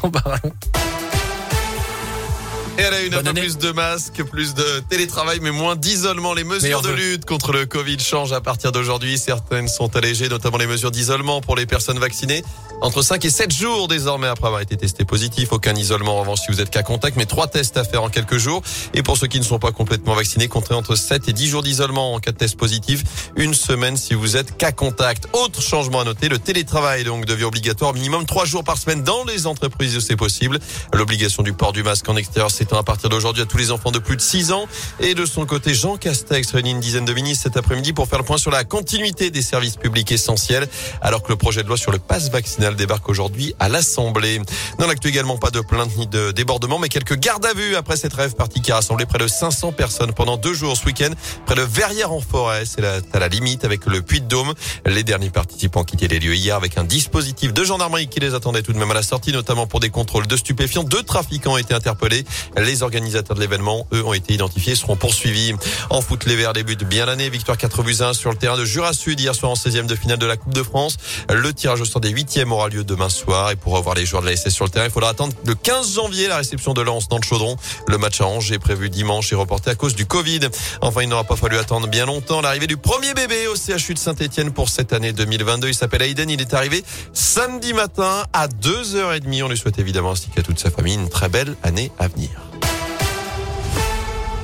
ton baron. Et elle a une un Bonne peu année. plus de masques, plus de télétravail, mais moins d'isolement. Les mesures de lutte contre le Covid changent à partir d'aujourd'hui. Certaines sont allégées, notamment les mesures d'isolement pour les personnes vaccinées. Entre 5 et 7 jours désormais après avoir été testé positif. Aucun isolement en revanche si vous êtes cas contact, mais trois tests à faire en quelques jours. Et pour ceux qui ne sont pas complètement vaccinés, comptez entre 7 et 10 jours d'isolement en cas de test positif. Une semaine si vous êtes cas contact. Autre changement à noter, le télétravail donc devient obligatoire minimum 3 jours par semaine dans les entreprises où c'est possible. L'obligation du port du masque en extérieur à partir d'aujourd'hui à tous les enfants de plus de 6 ans. Et de son côté, Jean Castex réunit une dizaine de ministres cet après-midi pour faire le point sur la continuité des services publics essentiels, alors que le projet de loi sur le pass vaccinal débarque aujourd'hui à l'Assemblée. Dans l'actu également, pas de plainte ni de débordement, mais quelques gardes à vue après cette rêve partie qui a rassemblé près de 500 personnes pendant deux jours ce week-end, près de Verrières en forêt. C'est à la limite avec le Puy-de-Dôme. Les derniers participants quittaient les lieux hier avec un dispositif de gendarmerie qui les attendait tout de même à la sortie, notamment pour des contrôles de stupéfiants. Deux trafiquants ont été interpellés. Les organisateurs de l'événement, eux, ont été identifiés seront poursuivis. En foot, les Verts débutent bien l'année. Victoire 4 buts à 1 sur le terrain de Jura Sud hier soir en 16e de finale de la Coupe de France. Le tirage au sort des 8e aura lieu demain soir. Et pour revoir les joueurs de la sur le terrain, il faudra attendre le 15 janvier la réception de Lens dans le Chaudron. Le match à Angers prévu dimanche est reporté à cause du Covid. Enfin, il n'aura pas fallu attendre bien longtemps l'arrivée du premier bébé au CHU de Saint-Etienne pour cette année 2022. Il s'appelle Aiden. Il est arrivé samedi matin à 2h30. On lui souhaite évidemment ainsi qu'à toute sa famille une très belle année à venir.